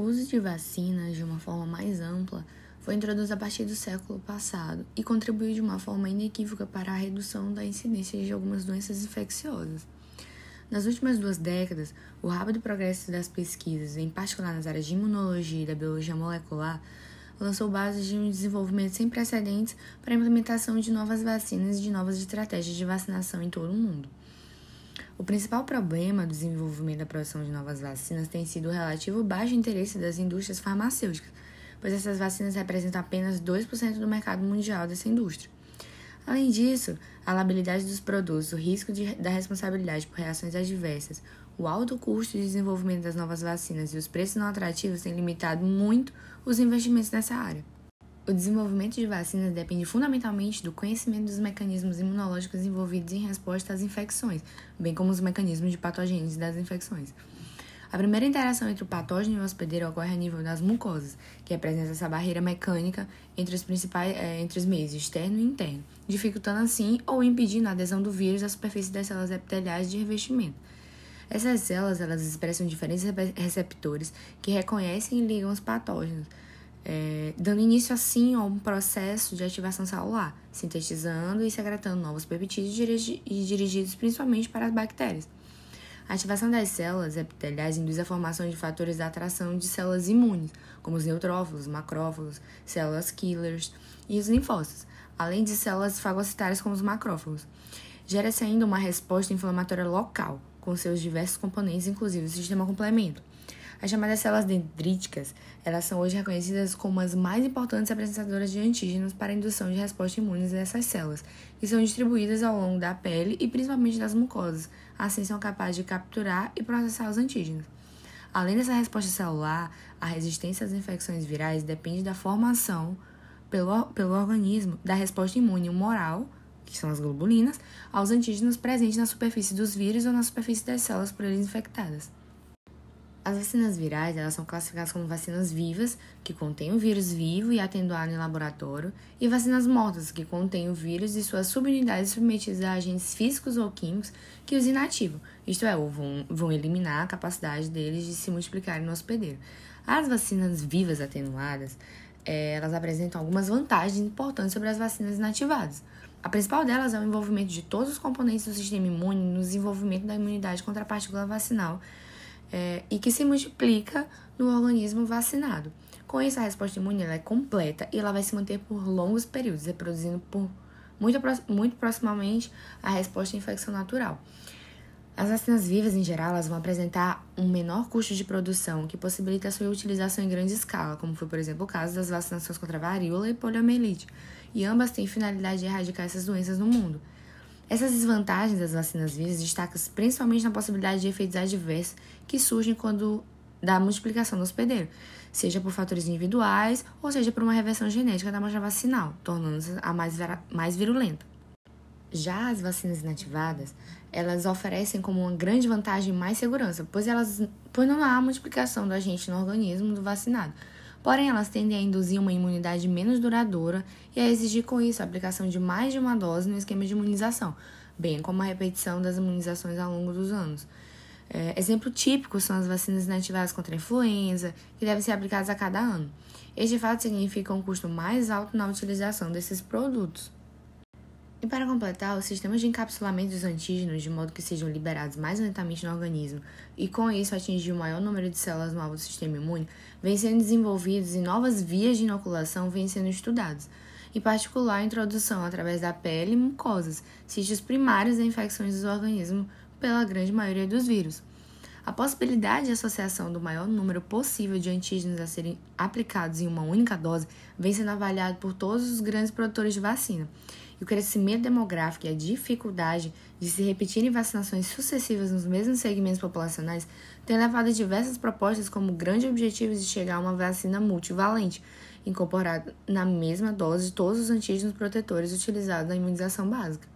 O uso de vacinas de uma forma mais ampla foi introduzido a partir do século passado e contribuiu de uma forma inequívoca para a redução da incidência de algumas doenças infecciosas. Nas últimas duas décadas, o rápido progresso das pesquisas, em particular nas áreas de imunologia e da biologia molecular, lançou bases de um desenvolvimento sem precedentes para a implementação de novas vacinas e de novas estratégias de vacinação em todo o mundo. O principal problema do desenvolvimento da produção de novas vacinas tem sido o relativo baixo interesse das indústrias farmacêuticas, pois essas vacinas representam apenas 2% do mercado mundial dessa indústria. Além disso, a labilidade dos produtos, o risco de, da responsabilidade por reações adversas, o alto custo de desenvolvimento das novas vacinas e os preços não atrativos têm limitado muito os investimentos nessa área. O desenvolvimento de vacinas depende fundamentalmente do conhecimento dos mecanismos imunológicos envolvidos em resposta às infecções, bem como os mecanismos de patogênese das infecções. A primeira interação entre o patógeno e o hospedeiro ocorre a nível das mucosas, que representa essa barreira mecânica entre os principais é, entre os meios externo e interno, dificultando assim ou impedindo a adesão do vírus à superfície das células epiteliais de revestimento. Essas células elas expressam diferentes receptores que reconhecem e ligam os patógenos, é, dando início assim a um processo de ativação celular, sintetizando e secretando novos peptídeos dirigi e dirigidos principalmente para as bactérias. A ativação das células epiteliais induz a formação de fatores de atração de células imunes, como os neutrófilos, macrófagos, células killers e os linfócitos, além de células fagocitárias como os macrófagos. Gera-se ainda uma resposta inflamatória local, com seus diversos componentes, inclusive o sistema complemento. As chamadas células dendríticas, elas são hoje reconhecidas como as mais importantes apresentadoras de antígenos para a indução de resposta imune dessas células, que são distribuídas ao longo da pele e principalmente das mucosas, assim são capazes de capturar e processar os antígenos. Além dessa resposta celular, a resistência às infecções virais depende da formação pelo, pelo organismo da resposta imune humoral, que são as globulinas, aos antígenos presentes na superfície dos vírus ou na superfície das células por eles infectadas. As vacinas virais elas são classificadas como vacinas vivas, que contêm o vírus vivo e atenuado em laboratório, e vacinas mortas, que contêm o vírus e suas subunidades submetidas a agentes físicos ou químicos que os inativam, isto é, vão, vão eliminar a capacidade deles de se multiplicarem no hospedeiro. As vacinas vivas atenuadas, é, elas apresentam algumas vantagens importantes sobre as vacinas inativadas. A principal delas é o envolvimento de todos os componentes do sistema imune no desenvolvimento da imunidade contra a partícula vacinal, é, e que se multiplica no organismo vacinado. Com isso, a resposta imune é completa e ela vai se manter por longos períodos, reproduzindo por muito, muito proximamente a resposta à infecção natural. As vacinas vivas, em geral, elas vão apresentar um menor custo de produção, que possibilita a sua utilização em grande escala, como foi, por exemplo, o caso das vacinações contra varíola e poliomielite, e ambas têm finalidade de erradicar essas doenças no mundo. Essas desvantagens das vacinas vírus destacam-se principalmente na possibilidade de efeitos adversos que surgem quando da multiplicação do hospedeiro, seja por fatores individuais ou seja por uma reversão genética da amostra vacinal, tornando-se a mais, mais virulenta. Já as vacinas inativadas, elas oferecem como uma grande vantagem mais segurança, pois, elas, pois não há multiplicação do agente no organismo do vacinado, Porém, elas tendem a induzir uma imunidade menos duradoura e a exigir com isso a aplicação de mais de uma dose no esquema de imunização, bem como a repetição das imunizações ao longo dos anos. É, exemplo típico são as vacinas inativadas contra a influenza, que devem ser aplicadas a cada ano. Este fato significa um custo mais alto na utilização desses produtos. E para completar, os sistemas de encapsulamento dos antígenos de modo que sejam liberados mais lentamente no organismo e com isso atingir o maior número de células novas do sistema imune vêm sendo desenvolvidos e novas vias de inoculação vêm sendo estudados, em particular a introdução através da pele e mucosas, sítios primários da infecções do organismo pela grande maioria dos vírus. A possibilidade de associação do maior número possível de antígenos a serem aplicados em uma única dose vem sendo avaliado por todos os grandes produtores de vacina e o crescimento demográfico e a dificuldade de se repetirem vacinações sucessivas nos mesmos segmentos populacionais têm levado a diversas propostas como grande objetivo de chegar a uma vacina multivalente, incorporada na mesma dose de todos os antígenos protetores utilizados na imunização básica.